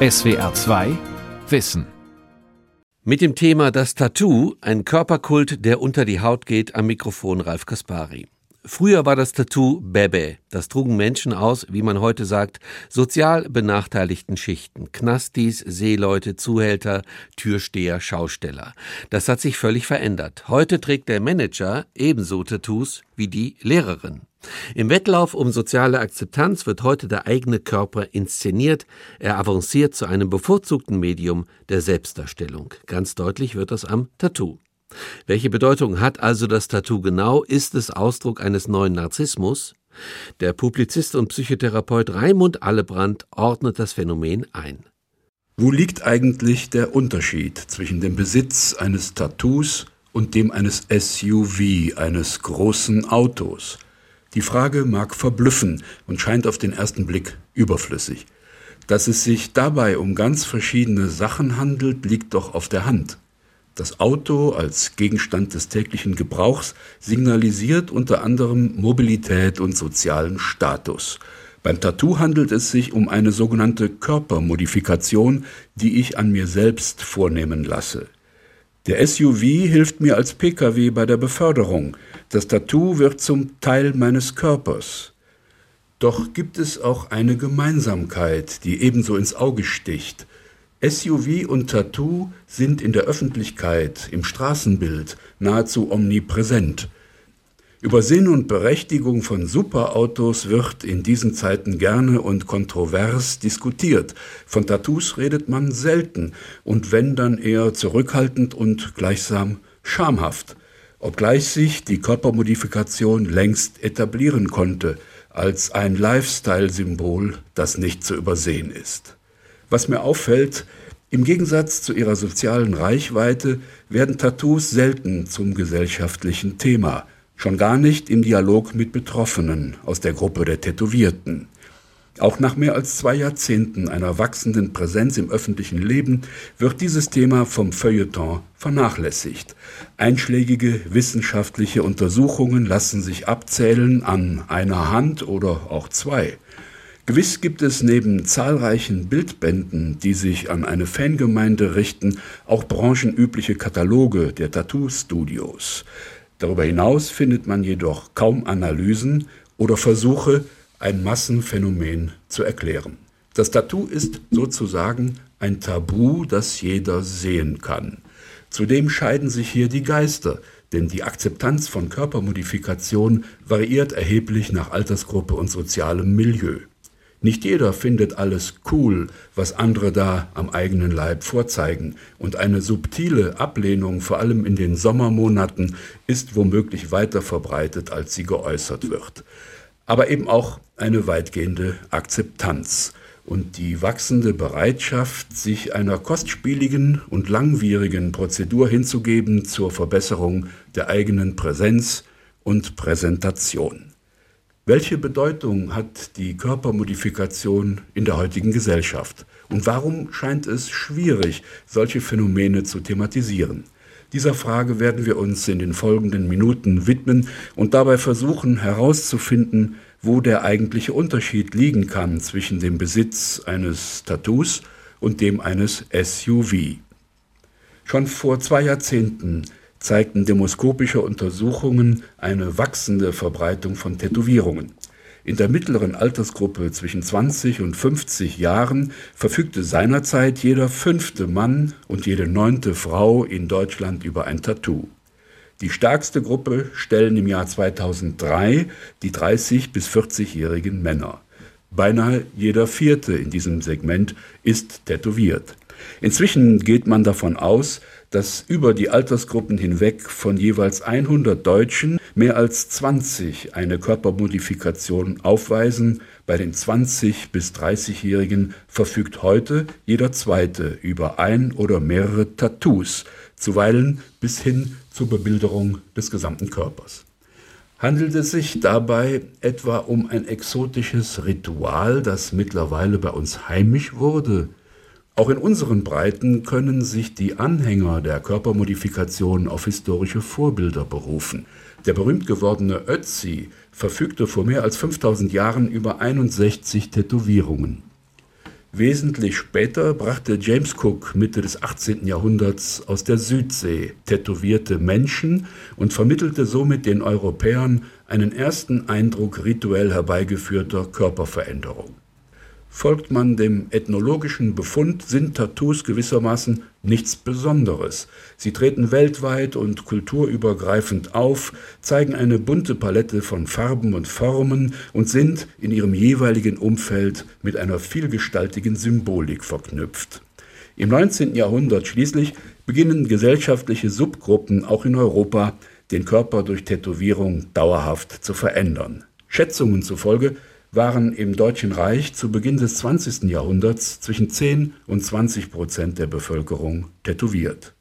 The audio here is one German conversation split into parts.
SWR 2 Wissen. Mit dem Thema Das Tattoo, ein Körperkult, der unter die Haut geht, am Mikrofon Ralf Kaspari. Früher war das Tattoo Bebe. Das trugen Menschen aus, wie man heute sagt, sozial benachteiligten Schichten. Knastis, Seeleute, Zuhälter, Türsteher, Schausteller. Das hat sich völlig verändert. Heute trägt der Manager ebenso Tattoos wie die Lehrerin. Im Wettlauf um soziale Akzeptanz wird heute der eigene Körper inszeniert, er avanciert zu einem bevorzugten Medium der Selbstdarstellung. Ganz deutlich wird das am Tattoo. Welche Bedeutung hat also das Tattoo genau? Ist es Ausdruck eines neuen Narzissmus? Der Publizist und Psychotherapeut Raimund Allebrand ordnet das Phänomen ein. Wo liegt eigentlich der Unterschied zwischen dem Besitz eines Tattoos und dem eines SUV, eines großen Autos? Die Frage mag verblüffen und scheint auf den ersten Blick überflüssig. Dass es sich dabei um ganz verschiedene Sachen handelt, liegt doch auf der Hand. Das Auto als Gegenstand des täglichen Gebrauchs signalisiert unter anderem Mobilität und sozialen Status. Beim Tattoo handelt es sich um eine sogenannte Körpermodifikation, die ich an mir selbst vornehmen lasse. Der SUV hilft mir als Pkw bei der Beförderung. Das Tattoo wird zum Teil meines Körpers. Doch gibt es auch eine Gemeinsamkeit, die ebenso ins Auge sticht. SUV und Tattoo sind in der Öffentlichkeit, im Straßenbild nahezu omnipräsent. Über Sinn und Berechtigung von Superautos wird in diesen Zeiten gerne und kontrovers diskutiert. Von Tattoos redet man selten und wenn dann eher zurückhaltend und gleichsam schamhaft, obgleich sich die Körpermodifikation längst etablieren konnte als ein Lifestyle-Symbol, das nicht zu übersehen ist. Was mir auffällt, im Gegensatz zu ihrer sozialen Reichweite werden Tattoos selten zum gesellschaftlichen Thema schon gar nicht im Dialog mit Betroffenen aus der Gruppe der Tätowierten. Auch nach mehr als zwei Jahrzehnten einer wachsenden Präsenz im öffentlichen Leben wird dieses Thema vom Feuilleton vernachlässigt. Einschlägige wissenschaftliche Untersuchungen lassen sich abzählen an einer Hand oder auch zwei. Gewiss gibt es neben zahlreichen Bildbänden, die sich an eine Fangemeinde richten, auch branchenübliche Kataloge der Tattoo-Studios. Darüber hinaus findet man jedoch kaum Analysen oder Versuche, ein Massenphänomen zu erklären. Das Tattoo ist sozusagen ein Tabu, das jeder sehen kann. Zudem scheiden sich hier die Geister, denn die Akzeptanz von Körpermodifikation variiert erheblich nach Altersgruppe und sozialem Milieu. Nicht jeder findet alles cool, was andere da am eigenen Leib vorzeigen, und eine subtile Ablehnung, vor allem in den Sommermonaten, ist womöglich weiter verbreitet, als sie geäußert wird. Aber eben auch eine weitgehende Akzeptanz und die wachsende Bereitschaft, sich einer kostspieligen und langwierigen Prozedur hinzugeben zur Verbesserung der eigenen Präsenz und Präsentation. Welche Bedeutung hat die Körpermodifikation in der heutigen Gesellschaft? Und warum scheint es schwierig, solche Phänomene zu thematisieren? Dieser Frage werden wir uns in den folgenden Minuten widmen und dabei versuchen herauszufinden, wo der eigentliche Unterschied liegen kann zwischen dem Besitz eines Tattoos und dem eines SUV. Schon vor zwei Jahrzehnten zeigten demoskopische Untersuchungen eine wachsende Verbreitung von Tätowierungen. In der mittleren Altersgruppe zwischen 20 und 50 Jahren verfügte seinerzeit jeder fünfte Mann und jede neunte Frau in Deutschland über ein Tattoo. Die stärkste Gruppe stellen im Jahr 2003 die 30 bis 40-jährigen Männer. Beinahe jeder vierte in diesem Segment ist tätowiert. Inzwischen geht man davon aus, dass über die Altersgruppen hinweg von jeweils 100 Deutschen mehr als 20 eine Körpermodifikation aufweisen. Bei den 20 bis 30-Jährigen verfügt heute jeder Zweite über ein oder mehrere Tattoos, zuweilen bis hin zur Bebilderung des gesamten Körpers. Handelt es sich dabei etwa um ein exotisches Ritual, das mittlerweile bei uns heimisch wurde? Auch in unseren Breiten können sich die Anhänger der Körpermodifikation auf historische Vorbilder berufen. Der berühmt gewordene Ötzi verfügte vor mehr als 5000 Jahren über 61 Tätowierungen. Wesentlich später brachte James Cook Mitte des 18. Jahrhunderts aus der Südsee tätowierte Menschen und vermittelte somit den Europäern einen ersten Eindruck rituell herbeigeführter Körperveränderung. Folgt man dem ethnologischen Befund, sind Tattoos gewissermaßen nichts Besonderes. Sie treten weltweit und kulturübergreifend auf, zeigen eine bunte Palette von Farben und Formen und sind in ihrem jeweiligen Umfeld mit einer vielgestaltigen Symbolik verknüpft. Im 19. Jahrhundert schließlich beginnen gesellschaftliche Subgruppen auch in Europa den Körper durch Tätowierung dauerhaft zu verändern. Schätzungen zufolge waren im Deutschen Reich zu Beginn des 20. Jahrhunderts zwischen 10 und 20 Prozent der Bevölkerung tätowiert.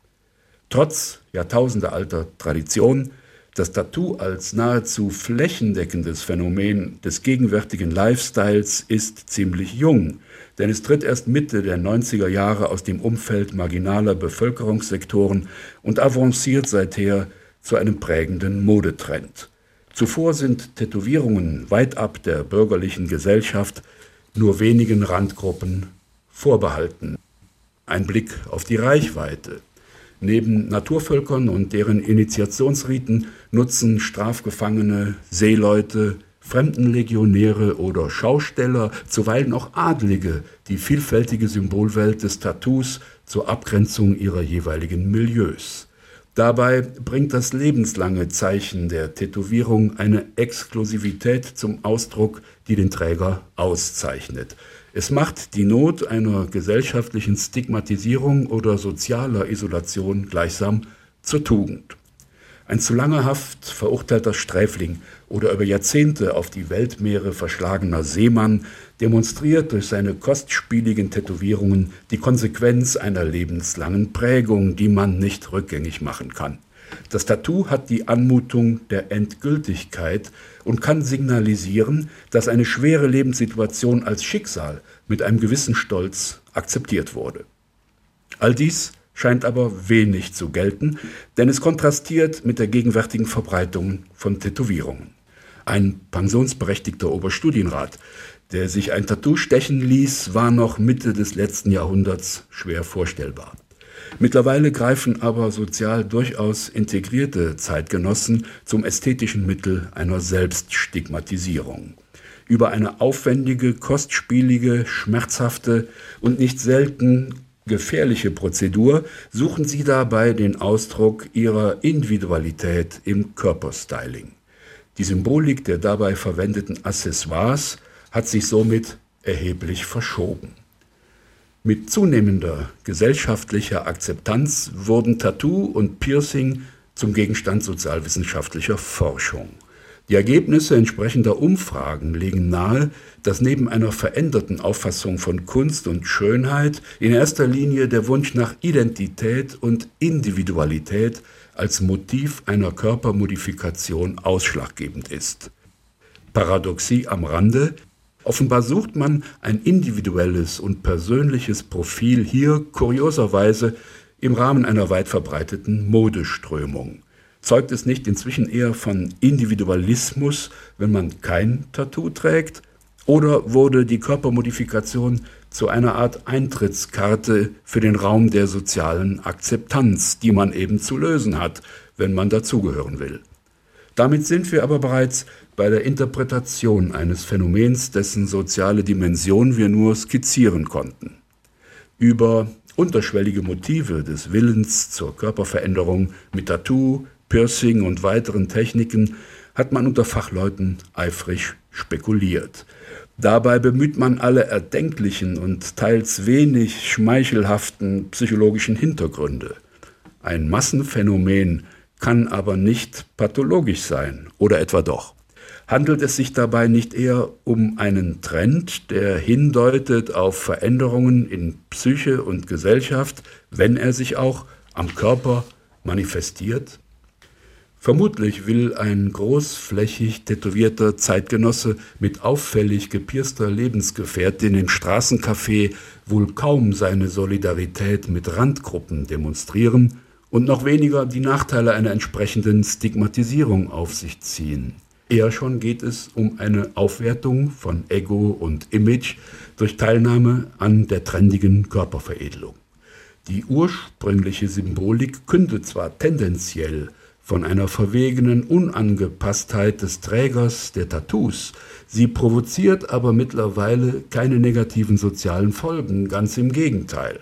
Trotz jahrtausendealter Tradition, das Tattoo als nahezu flächendeckendes Phänomen des gegenwärtigen Lifestyles ist ziemlich jung, denn es tritt erst Mitte der 90er Jahre aus dem Umfeld marginaler Bevölkerungssektoren und avanciert seither zu einem prägenden Modetrend. Zuvor sind Tätowierungen weit ab der bürgerlichen Gesellschaft nur wenigen Randgruppen vorbehalten. Ein Blick auf die Reichweite. Neben Naturvölkern und deren Initiationsriten nutzen Strafgefangene, Seeleute, Fremdenlegionäre oder Schausteller, zuweilen auch Adlige, die vielfältige Symbolwelt des Tattoos zur Abgrenzung ihrer jeweiligen Milieus. Dabei bringt das lebenslange Zeichen der Tätowierung eine Exklusivität zum Ausdruck, die den Träger auszeichnet. Es macht die Not einer gesellschaftlichen Stigmatisierung oder sozialer Isolation gleichsam zur Tugend. Ein zu langer Haft verurteilter Sträfling oder über Jahrzehnte auf die Weltmeere verschlagener Seemann demonstriert durch seine kostspieligen Tätowierungen die Konsequenz einer lebenslangen Prägung, die man nicht rückgängig machen kann. Das Tattoo hat die Anmutung der Endgültigkeit und kann signalisieren, dass eine schwere Lebenssituation als Schicksal mit einem gewissen Stolz akzeptiert wurde. All dies scheint aber wenig zu gelten, denn es kontrastiert mit der gegenwärtigen Verbreitung von Tätowierungen. Ein pensionsberechtigter Oberstudienrat, der sich ein Tattoo stechen ließ, war noch Mitte des letzten Jahrhunderts schwer vorstellbar. Mittlerweile greifen aber sozial durchaus integrierte Zeitgenossen zum ästhetischen Mittel einer Selbststigmatisierung. Über eine aufwendige, kostspielige, schmerzhafte und nicht selten gefährliche Prozedur suchen sie dabei den Ausdruck ihrer Individualität im Körperstyling. Die Symbolik der dabei verwendeten Accessoires hat sich somit erheblich verschoben. Mit zunehmender gesellschaftlicher Akzeptanz wurden Tattoo und Piercing zum Gegenstand sozialwissenschaftlicher Forschung. Die Ergebnisse entsprechender Umfragen legen nahe, dass neben einer veränderten Auffassung von Kunst und Schönheit in erster Linie der Wunsch nach Identität und Individualität als Motiv einer Körpermodifikation ausschlaggebend ist. Paradoxie am Rande, offenbar sucht man ein individuelles und persönliches Profil hier kurioserweise im Rahmen einer weit verbreiteten Modeströmung. Zeugt es nicht inzwischen eher von Individualismus, wenn man kein Tattoo trägt? Oder wurde die Körpermodifikation zu einer Art Eintrittskarte für den Raum der sozialen Akzeptanz, die man eben zu lösen hat, wenn man dazugehören will? Damit sind wir aber bereits bei der Interpretation eines Phänomens, dessen soziale Dimension wir nur skizzieren konnten. Über unterschwellige Motive des Willens zur Körperveränderung mit Tattoo, Piercing und weiteren Techniken hat man unter Fachleuten eifrig spekuliert. Dabei bemüht man alle erdenklichen und teils wenig schmeichelhaften psychologischen Hintergründe. Ein Massenphänomen kann aber nicht pathologisch sein, oder etwa doch? Handelt es sich dabei nicht eher um einen Trend, der hindeutet auf Veränderungen in Psyche und Gesellschaft, wenn er sich auch am Körper manifestiert? Vermutlich will ein großflächig tätowierter Zeitgenosse mit auffällig gepierster Lebensgefährtin im Straßencafé wohl kaum seine Solidarität mit Randgruppen demonstrieren und noch weniger die Nachteile einer entsprechenden Stigmatisierung auf sich ziehen. Eher schon geht es um eine Aufwertung von Ego und Image durch Teilnahme an der trendigen Körperveredelung. Die ursprüngliche Symbolik kündet zwar tendenziell von einer verwegenen Unangepasstheit des Trägers der Tattoos, sie provoziert aber mittlerweile keine negativen sozialen Folgen, ganz im Gegenteil.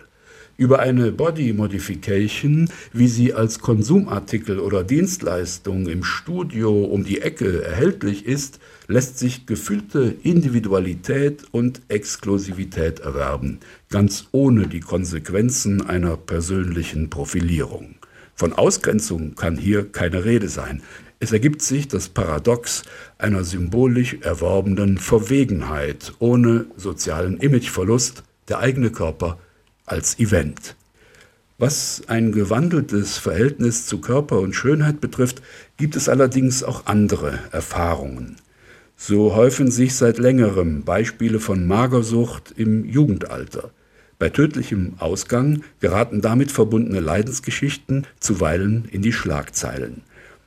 Über eine Body Modification, wie sie als Konsumartikel oder Dienstleistung im Studio um die Ecke erhältlich ist, lässt sich gefühlte Individualität und Exklusivität erwerben, ganz ohne die Konsequenzen einer persönlichen Profilierung. Von Ausgrenzung kann hier keine Rede sein. Es ergibt sich das Paradox einer symbolisch erworbenen Verwegenheit ohne sozialen Imageverlust, der eigene Körper als Event. Was ein gewandeltes Verhältnis zu Körper und Schönheit betrifft, gibt es allerdings auch andere Erfahrungen. So häufen sich seit längerem Beispiele von Magersucht im Jugendalter. Bei tödlichem Ausgang geraten damit verbundene Leidensgeschichten zuweilen in die Schlagzeilen.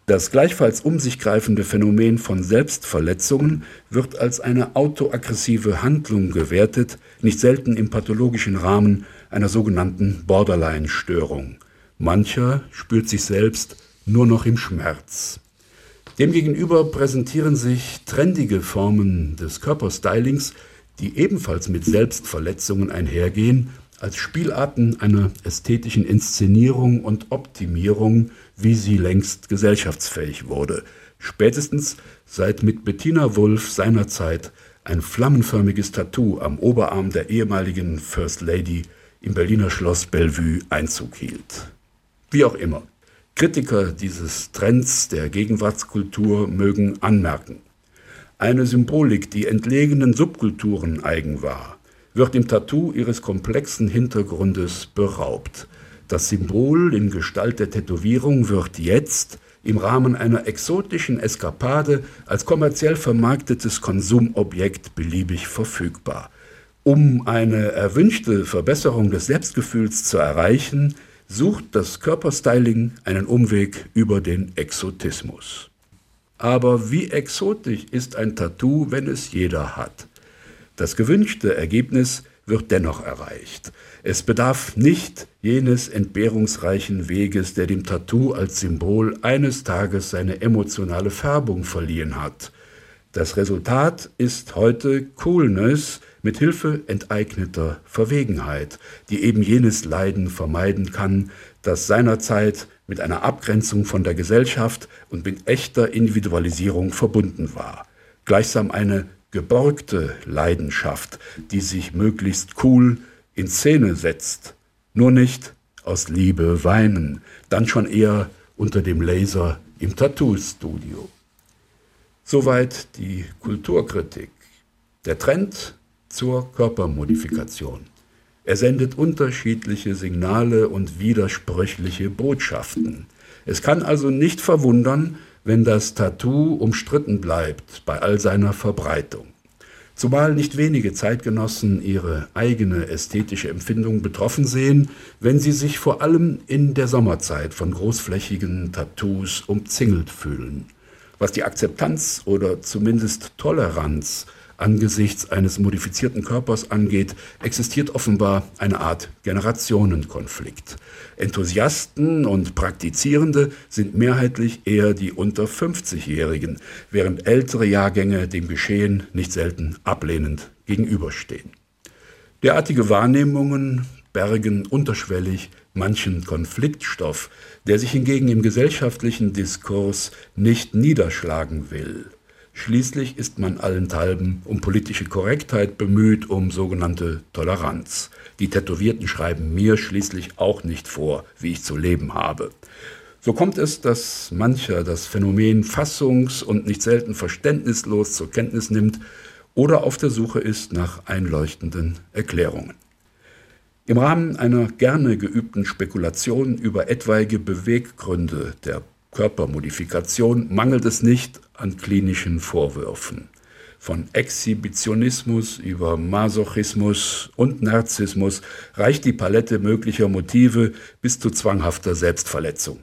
Das gleichfalls um sich greifende Phänomen von Selbstverletzungen wird als eine autoaggressive Handlung gewertet, nicht selten im pathologischen Rahmen einer sogenannten Borderline-Störung. Mancher spürt sich selbst nur noch im Schmerz. Demgegenüber präsentieren sich trendige Formen des Körperstylings, die ebenfalls mit Selbstverletzungen einhergehen, als Spielarten einer ästhetischen Inszenierung und Optimierung, wie sie längst gesellschaftsfähig wurde, spätestens seit mit Bettina Wulff seinerzeit ein flammenförmiges Tattoo am Oberarm der ehemaligen First Lady im Berliner Schloss Bellevue Einzug hielt. Wie auch immer, Kritiker dieses Trends der Gegenwartskultur mögen anmerken, eine Symbolik, die entlegenen Subkulturen eigen war, wird im Tattoo ihres komplexen Hintergrundes beraubt. Das Symbol in Gestalt der Tätowierung wird jetzt im Rahmen einer exotischen Eskapade als kommerziell vermarktetes Konsumobjekt beliebig verfügbar. Um eine erwünschte Verbesserung des Selbstgefühls zu erreichen, sucht das Körperstyling einen Umweg über den Exotismus. Aber wie exotisch ist ein Tattoo, wenn es jeder hat? Das gewünschte Ergebnis wird dennoch erreicht. Es bedarf nicht jenes entbehrungsreichen Weges, der dem Tattoo als Symbol eines Tages seine emotionale Färbung verliehen hat. Das Resultat ist heute Coolness, mit Hilfe enteigneter Verwegenheit, die eben jenes Leiden vermeiden kann, das seinerzeit mit einer Abgrenzung von der Gesellschaft und mit echter Individualisierung verbunden war. Gleichsam eine geborgte Leidenschaft, die sich möglichst cool in Szene setzt, nur nicht aus Liebe weinen, dann schon eher unter dem Laser im Tattoo-Studio. Soweit die Kulturkritik. Der Trend zur Körpermodifikation. Er sendet unterschiedliche Signale und widersprüchliche Botschaften. Es kann also nicht verwundern, wenn das Tattoo umstritten bleibt bei all seiner Verbreitung. Zumal nicht wenige Zeitgenossen ihre eigene ästhetische Empfindung betroffen sehen, wenn sie sich vor allem in der Sommerzeit von großflächigen Tattoos umzingelt fühlen. Was die Akzeptanz oder zumindest Toleranz angesichts eines modifizierten Körpers angeht, existiert offenbar eine Art Generationenkonflikt. Enthusiasten und Praktizierende sind mehrheitlich eher die unter 50-Jährigen, während ältere Jahrgänge dem Geschehen nicht selten ablehnend gegenüberstehen. Derartige Wahrnehmungen bergen unterschwellig manchen Konfliktstoff, der sich hingegen im gesellschaftlichen Diskurs nicht niederschlagen will. Schließlich ist man allenthalben um politische Korrektheit bemüht, um sogenannte Toleranz. Die Tätowierten schreiben mir schließlich auch nicht vor, wie ich zu leben habe. So kommt es, dass mancher das Phänomen fassungs- und nicht selten verständnislos zur Kenntnis nimmt oder auf der Suche ist nach einleuchtenden Erklärungen. Im Rahmen einer gerne geübten Spekulation über etwaige Beweggründe der Körpermodifikation mangelt es nicht an klinischen Vorwürfen. Von Exhibitionismus über Masochismus und Narzissmus reicht die Palette möglicher Motive bis zu zwanghafter Selbstverletzung.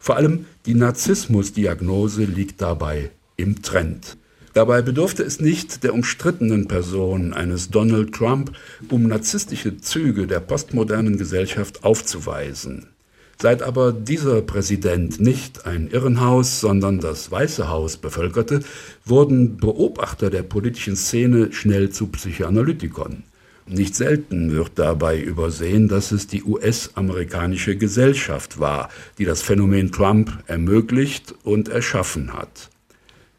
Vor allem die Narzissmusdiagnose liegt dabei im Trend. Dabei bedurfte es nicht der umstrittenen Person eines Donald Trump, um narzisstische Züge der postmodernen Gesellschaft aufzuweisen. Seit aber dieser Präsident nicht ein Irrenhaus, sondern das Weiße Haus bevölkerte, wurden Beobachter der politischen Szene schnell zu Psychoanalytikern. Nicht selten wird dabei übersehen, dass es die US-amerikanische Gesellschaft war, die das Phänomen Trump ermöglicht und erschaffen hat.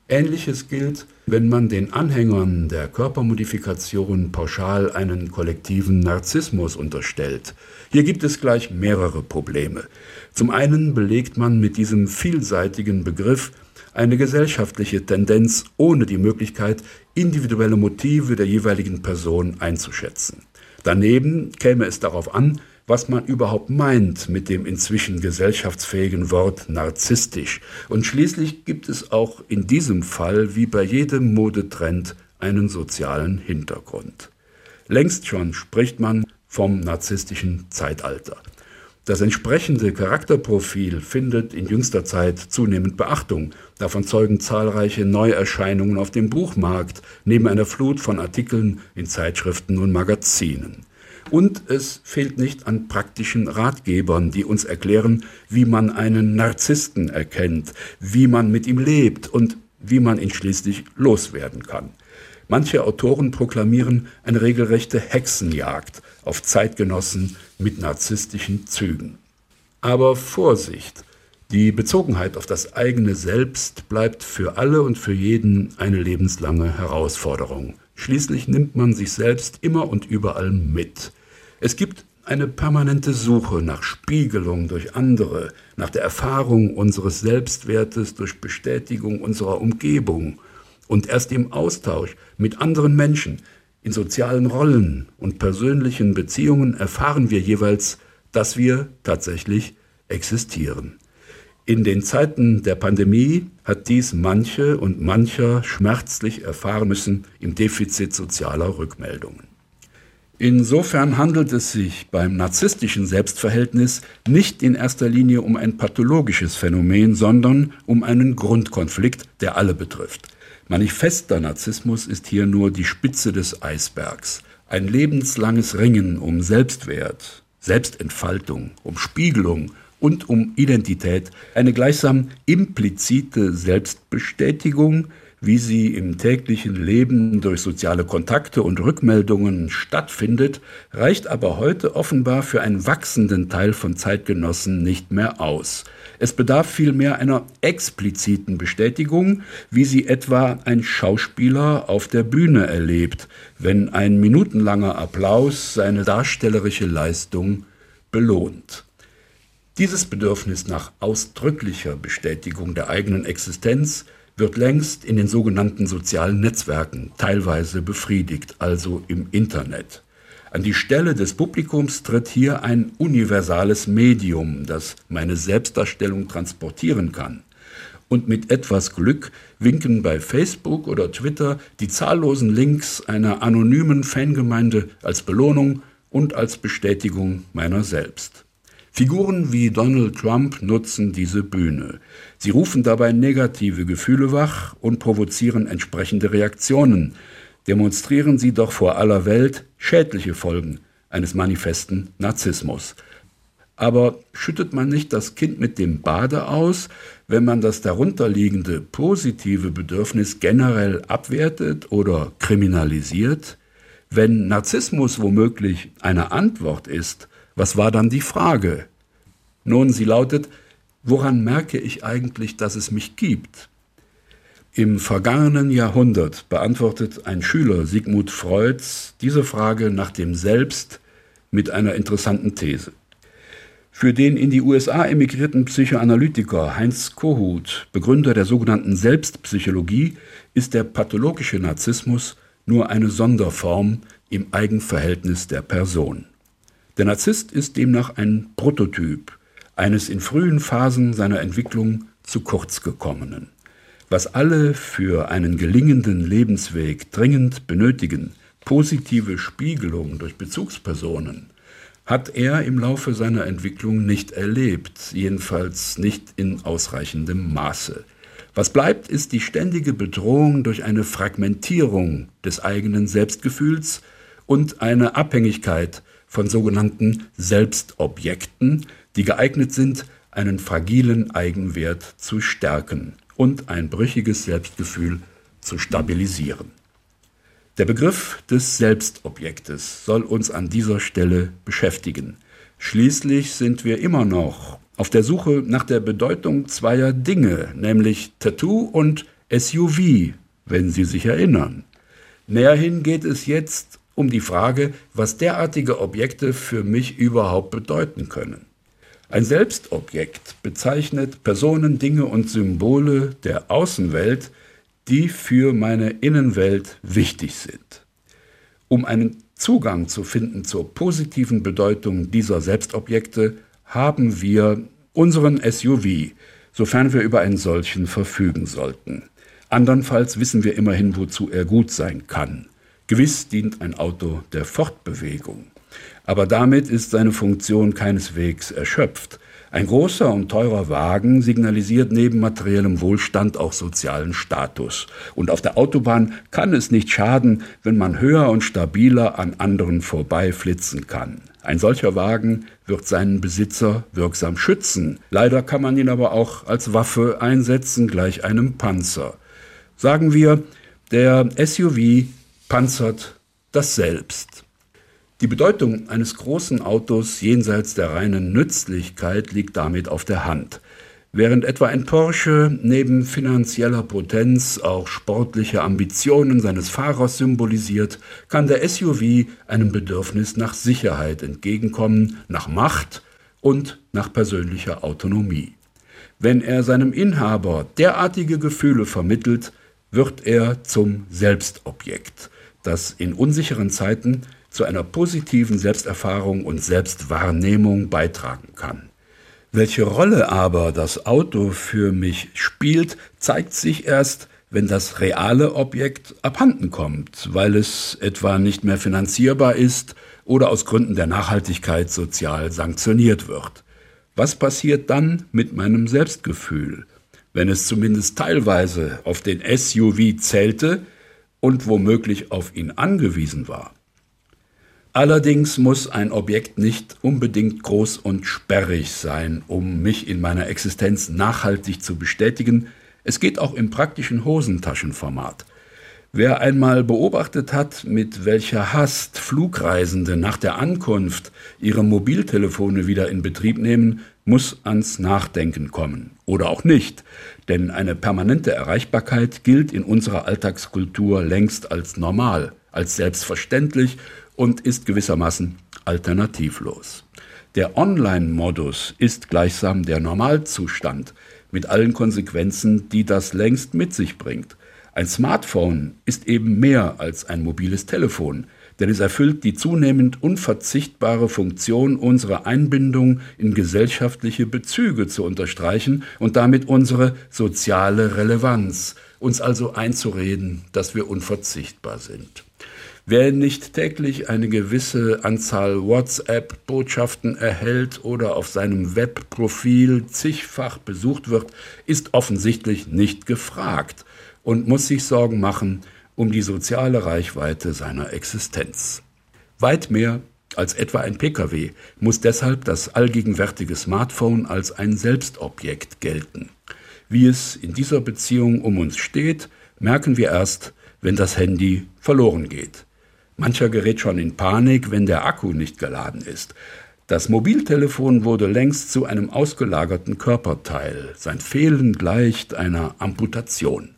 Ähnliches gilt, wenn man den Anhängern der Körpermodifikation pauschal einen kollektiven Narzissmus unterstellt. Hier gibt es gleich mehrere Probleme. Zum einen belegt man mit diesem vielseitigen Begriff eine gesellschaftliche Tendenz ohne die Möglichkeit, individuelle Motive der jeweiligen Person einzuschätzen. Daneben käme es darauf an, was man überhaupt meint mit dem inzwischen gesellschaftsfähigen Wort narzisstisch. Und schließlich gibt es auch in diesem Fall wie bei jedem Modetrend einen sozialen Hintergrund. Längst schon spricht man vom narzisstischen Zeitalter. Das entsprechende Charakterprofil findet in jüngster Zeit zunehmend Beachtung. Davon zeugen zahlreiche Neuerscheinungen auf dem Buchmarkt, neben einer Flut von Artikeln in Zeitschriften und Magazinen. Und es fehlt nicht an praktischen Ratgebern, die uns erklären, wie man einen Narzissten erkennt, wie man mit ihm lebt und wie man ihn schließlich loswerden kann. Manche Autoren proklamieren eine regelrechte Hexenjagd auf Zeitgenossen mit narzisstischen Zügen. Aber Vorsicht! Die Bezogenheit auf das eigene Selbst bleibt für alle und für jeden eine lebenslange Herausforderung. Schließlich nimmt man sich selbst immer und überall mit. Es gibt eine permanente Suche nach Spiegelung durch andere, nach der Erfahrung unseres Selbstwertes durch Bestätigung unserer Umgebung. Und erst im Austausch mit anderen Menschen, in sozialen Rollen und persönlichen Beziehungen erfahren wir jeweils, dass wir tatsächlich existieren. In den Zeiten der Pandemie hat dies manche und mancher schmerzlich erfahren müssen im Defizit sozialer Rückmeldungen. Insofern handelt es sich beim narzisstischen Selbstverhältnis nicht in erster Linie um ein pathologisches Phänomen, sondern um einen Grundkonflikt, der alle betrifft. Manifester Narzissmus ist hier nur die Spitze des Eisbergs. Ein lebenslanges Ringen um Selbstwert, Selbstentfaltung, um Spiegelung und um Identität, eine gleichsam implizite Selbstbestätigung, wie sie im täglichen Leben durch soziale Kontakte und Rückmeldungen stattfindet, reicht aber heute offenbar für einen wachsenden Teil von Zeitgenossen nicht mehr aus. Es bedarf vielmehr einer expliziten Bestätigung, wie sie etwa ein Schauspieler auf der Bühne erlebt, wenn ein minutenlanger Applaus seine darstellerische Leistung belohnt. Dieses Bedürfnis nach ausdrücklicher Bestätigung der eigenen Existenz wird längst in den sogenannten sozialen Netzwerken teilweise befriedigt, also im Internet. An die Stelle des Publikums tritt hier ein universales Medium, das meine Selbstdarstellung transportieren kann. Und mit etwas Glück winken bei Facebook oder Twitter die zahllosen Links einer anonymen Fangemeinde als Belohnung und als Bestätigung meiner selbst. Figuren wie Donald Trump nutzen diese Bühne. Sie rufen dabei negative Gefühle wach und provozieren entsprechende Reaktionen. Demonstrieren sie doch vor aller Welt schädliche Folgen eines manifesten Narzissmus. Aber schüttet man nicht das Kind mit dem Bade aus, wenn man das darunterliegende positive Bedürfnis generell abwertet oder kriminalisiert? Wenn Narzissmus womöglich eine Antwort ist, was war dann die Frage? Nun, sie lautet, woran merke ich eigentlich, dass es mich gibt? Im vergangenen Jahrhundert beantwortet ein Schüler Sigmund Freuds diese Frage nach dem Selbst mit einer interessanten These. Für den in die USA emigrierten Psychoanalytiker Heinz Kohut, Begründer der sogenannten Selbstpsychologie, ist der pathologische Narzissmus nur eine Sonderform im Eigenverhältnis der Person. Der Narzisst ist demnach ein Prototyp eines in frühen Phasen seiner Entwicklung zu kurz gekommenen. Was alle für einen gelingenden Lebensweg dringend benötigen, positive Spiegelung durch Bezugspersonen, hat er im Laufe seiner Entwicklung nicht erlebt, jedenfalls nicht in ausreichendem Maße. Was bleibt, ist die ständige Bedrohung durch eine Fragmentierung des eigenen Selbstgefühls und eine Abhängigkeit von sogenannten Selbstobjekten, die geeignet sind, einen fragilen Eigenwert zu stärken und ein brüchiges Selbstgefühl zu stabilisieren. Der Begriff des Selbstobjektes soll uns an dieser Stelle beschäftigen. Schließlich sind wir immer noch auf der Suche nach der Bedeutung zweier Dinge, nämlich Tattoo und SUV, wenn Sie sich erinnern. Näherhin geht es jetzt um die Frage, was derartige Objekte für mich überhaupt bedeuten können. Ein Selbstobjekt bezeichnet Personen, Dinge und Symbole der Außenwelt, die für meine Innenwelt wichtig sind. Um einen Zugang zu finden zur positiven Bedeutung dieser Selbstobjekte, haben wir unseren SUV, sofern wir über einen solchen verfügen sollten. Andernfalls wissen wir immerhin, wozu er gut sein kann. Gewiss dient ein Auto der Fortbewegung. Aber damit ist seine Funktion keineswegs erschöpft. Ein großer und teurer Wagen signalisiert neben materiellem Wohlstand auch sozialen Status. Und auf der Autobahn kann es nicht schaden, wenn man höher und stabiler an anderen vorbeiflitzen kann. Ein solcher Wagen wird seinen Besitzer wirksam schützen. Leider kann man ihn aber auch als Waffe einsetzen, gleich einem Panzer. Sagen wir, der SUV panzert das Selbst. Die Bedeutung eines großen Autos jenseits der reinen Nützlichkeit liegt damit auf der Hand. Während etwa ein Porsche neben finanzieller Potenz auch sportliche Ambitionen seines Fahrers symbolisiert, kann der SUV einem Bedürfnis nach Sicherheit entgegenkommen, nach Macht und nach persönlicher Autonomie. Wenn er seinem Inhaber derartige Gefühle vermittelt, wird er zum Selbstobjekt, das in unsicheren Zeiten zu einer positiven Selbsterfahrung und Selbstwahrnehmung beitragen kann. Welche Rolle aber das Auto für mich spielt, zeigt sich erst, wenn das reale Objekt abhanden kommt, weil es etwa nicht mehr finanzierbar ist oder aus Gründen der Nachhaltigkeit sozial sanktioniert wird. Was passiert dann mit meinem Selbstgefühl, wenn es zumindest teilweise auf den SUV zählte und womöglich auf ihn angewiesen war? Allerdings muss ein Objekt nicht unbedingt groß und sperrig sein, um mich in meiner Existenz nachhaltig zu bestätigen. Es geht auch im praktischen Hosentaschenformat. Wer einmal beobachtet hat, mit welcher Hast Flugreisende nach der Ankunft ihre Mobiltelefone wieder in Betrieb nehmen, muss ans Nachdenken kommen. Oder auch nicht, denn eine permanente Erreichbarkeit gilt in unserer Alltagskultur längst als normal, als selbstverständlich und ist gewissermaßen alternativlos. Der Online-Modus ist gleichsam der Normalzustand mit allen Konsequenzen, die das längst mit sich bringt. Ein Smartphone ist eben mehr als ein mobiles Telefon, denn es erfüllt die zunehmend unverzichtbare Funktion, unsere Einbindung in gesellschaftliche Bezüge zu unterstreichen und damit unsere soziale Relevanz, uns also einzureden, dass wir unverzichtbar sind. Wer nicht täglich eine gewisse Anzahl WhatsApp-Botschaften erhält oder auf seinem Webprofil zigfach besucht wird, ist offensichtlich nicht gefragt und muss sich Sorgen machen um die soziale Reichweite seiner Existenz. Weit mehr als etwa ein Pkw muss deshalb das allgegenwärtige Smartphone als ein Selbstobjekt gelten. Wie es in dieser Beziehung um uns steht, merken wir erst, wenn das Handy verloren geht. Mancher gerät schon in Panik, wenn der Akku nicht geladen ist. Das Mobiltelefon wurde längst zu einem ausgelagerten Körperteil. Sein Fehlen gleicht einer Amputation.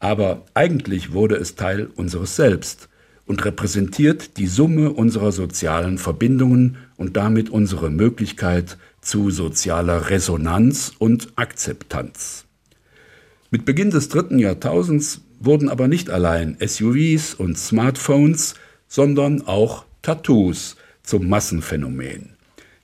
Aber eigentlich wurde es Teil unseres Selbst und repräsentiert die Summe unserer sozialen Verbindungen und damit unsere Möglichkeit zu sozialer Resonanz und Akzeptanz. Mit Beginn des dritten Jahrtausends wurden aber nicht allein SUVs und Smartphones, sondern auch Tattoos zum Massenphänomen.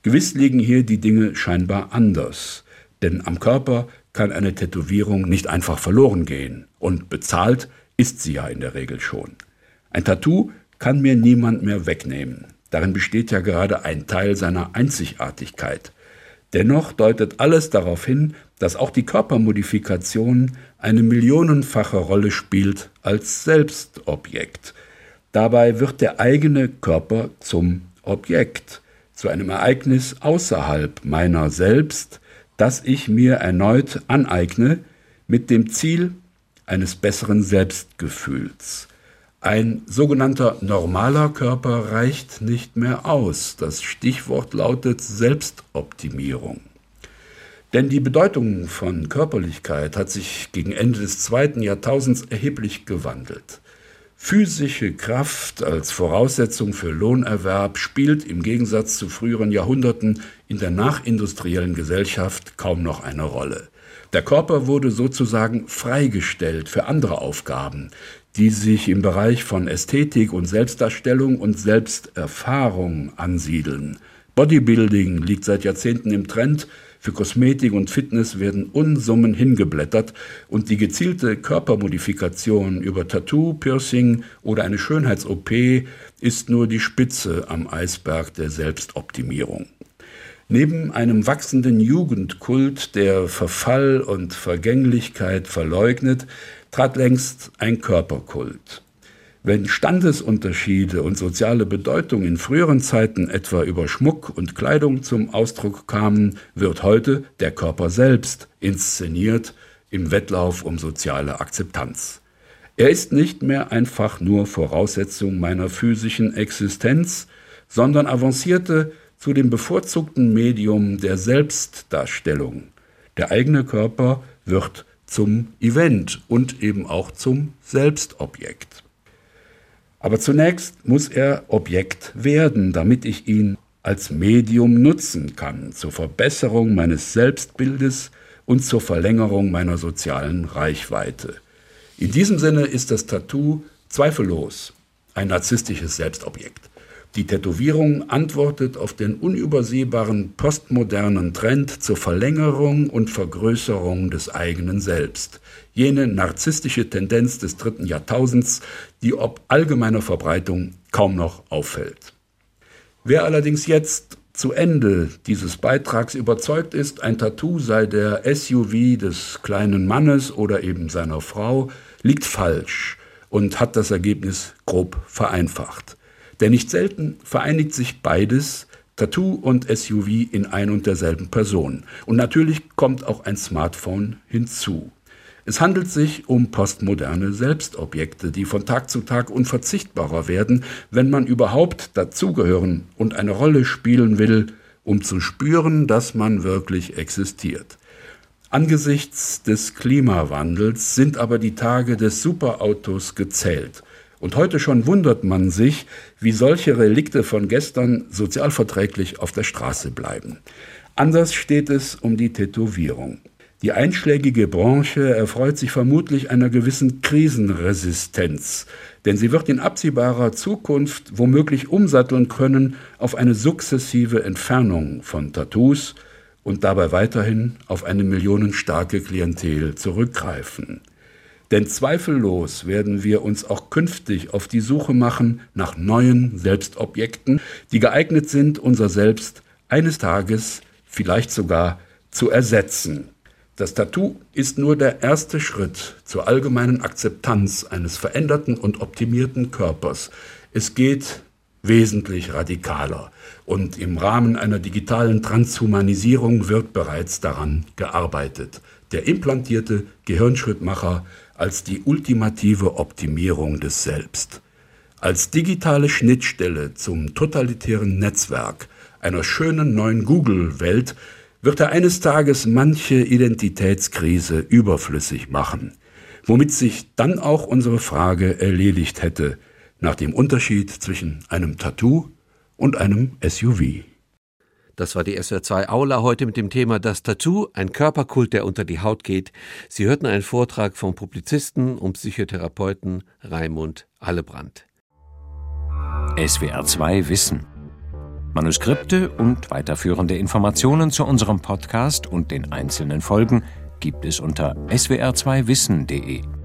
Gewiss liegen hier die Dinge scheinbar anders, denn am Körper kann eine Tätowierung nicht einfach verloren gehen und bezahlt ist sie ja in der Regel schon. Ein Tattoo kann mir niemand mehr wegnehmen. Darin besteht ja gerade ein Teil seiner Einzigartigkeit. Dennoch deutet alles darauf hin, dass auch die Körpermodifikation eine millionenfache Rolle spielt als Selbstobjekt. Dabei wird der eigene Körper zum Objekt, zu einem Ereignis außerhalb meiner selbst, das ich mir erneut aneigne, mit dem Ziel eines besseren Selbstgefühls. Ein sogenannter normaler Körper reicht nicht mehr aus. Das Stichwort lautet Selbstoptimierung. Denn die Bedeutung von Körperlichkeit hat sich gegen Ende des zweiten Jahrtausends erheblich gewandelt. Physische Kraft als Voraussetzung für Lohnerwerb spielt im Gegensatz zu früheren Jahrhunderten in der nachindustriellen Gesellschaft kaum noch eine Rolle. Der Körper wurde sozusagen freigestellt für andere Aufgaben, die sich im Bereich von Ästhetik und Selbstdarstellung und Selbsterfahrung ansiedeln. Bodybuilding liegt seit Jahrzehnten im Trend, für Kosmetik und Fitness werden Unsummen hingeblättert und die gezielte Körpermodifikation über Tattoo, Piercing oder eine Schönheits-OP ist nur die Spitze am Eisberg der Selbstoptimierung. Neben einem wachsenden Jugendkult, der Verfall und Vergänglichkeit verleugnet, trat längst ein Körperkult. Wenn Standesunterschiede und soziale Bedeutung in früheren Zeiten etwa über Schmuck und Kleidung zum Ausdruck kamen, wird heute der Körper selbst inszeniert im Wettlauf um soziale Akzeptanz. Er ist nicht mehr einfach nur Voraussetzung meiner physischen Existenz, sondern avancierte zu dem bevorzugten Medium der Selbstdarstellung. Der eigene Körper wird zum Event und eben auch zum Selbstobjekt. Aber zunächst muss er Objekt werden, damit ich ihn als Medium nutzen kann, zur Verbesserung meines Selbstbildes und zur Verlängerung meiner sozialen Reichweite. In diesem Sinne ist das Tattoo zweifellos ein narzisstisches Selbstobjekt. Die Tätowierung antwortet auf den unübersehbaren postmodernen Trend zur Verlängerung und Vergrößerung des eigenen Selbst. Jene narzisstische Tendenz des dritten Jahrtausends, die ob allgemeiner Verbreitung kaum noch auffällt. Wer allerdings jetzt zu Ende dieses Beitrags überzeugt ist, ein Tattoo sei der SUV des kleinen Mannes oder eben seiner Frau, liegt falsch und hat das Ergebnis grob vereinfacht. Denn nicht selten vereinigt sich beides, Tattoo und SUV, in ein und derselben Person. Und natürlich kommt auch ein Smartphone hinzu. Es handelt sich um postmoderne Selbstobjekte, die von Tag zu Tag unverzichtbarer werden, wenn man überhaupt dazugehören und eine Rolle spielen will, um zu spüren, dass man wirklich existiert. Angesichts des Klimawandels sind aber die Tage des Superautos gezählt. Und heute schon wundert man sich, wie solche Relikte von gestern sozialverträglich auf der Straße bleiben. Anders steht es um die Tätowierung. Die einschlägige Branche erfreut sich vermutlich einer gewissen Krisenresistenz, denn sie wird in absehbarer Zukunft womöglich umsatteln können auf eine sukzessive Entfernung von Tattoos und dabei weiterhin auf eine millionenstarke Klientel zurückgreifen. Denn zweifellos werden wir uns auch künftig auf die Suche machen nach neuen Selbstobjekten, die geeignet sind, unser Selbst eines Tages vielleicht sogar zu ersetzen. Das Tattoo ist nur der erste Schritt zur allgemeinen Akzeptanz eines veränderten und optimierten Körpers. Es geht wesentlich radikaler und im Rahmen einer digitalen Transhumanisierung wird bereits daran gearbeitet. Der implantierte Gehirnschrittmacher als die ultimative Optimierung des Selbst. Als digitale Schnittstelle zum totalitären Netzwerk einer schönen neuen Google-Welt wird er eines Tages manche Identitätskrise überflüssig machen, womit sich dann auch unsere Frage erledigt hätte nach dem Unterschied zwischen einem Tattoo und einem SUV. Das war die SWR2 Aula heute mit dem Thema Das Tattoo, ein Körperkult, der unter die Haut geht. Sie hörten einen Vortrag vom Publizisten und Psychotherapeuten Raimund Allebrand. SWR2 Wissen. Manuskripte und weiterführende Informationen zu unserem Podcast und den einzelnen Folgen gibt es unter swr2wissen.de.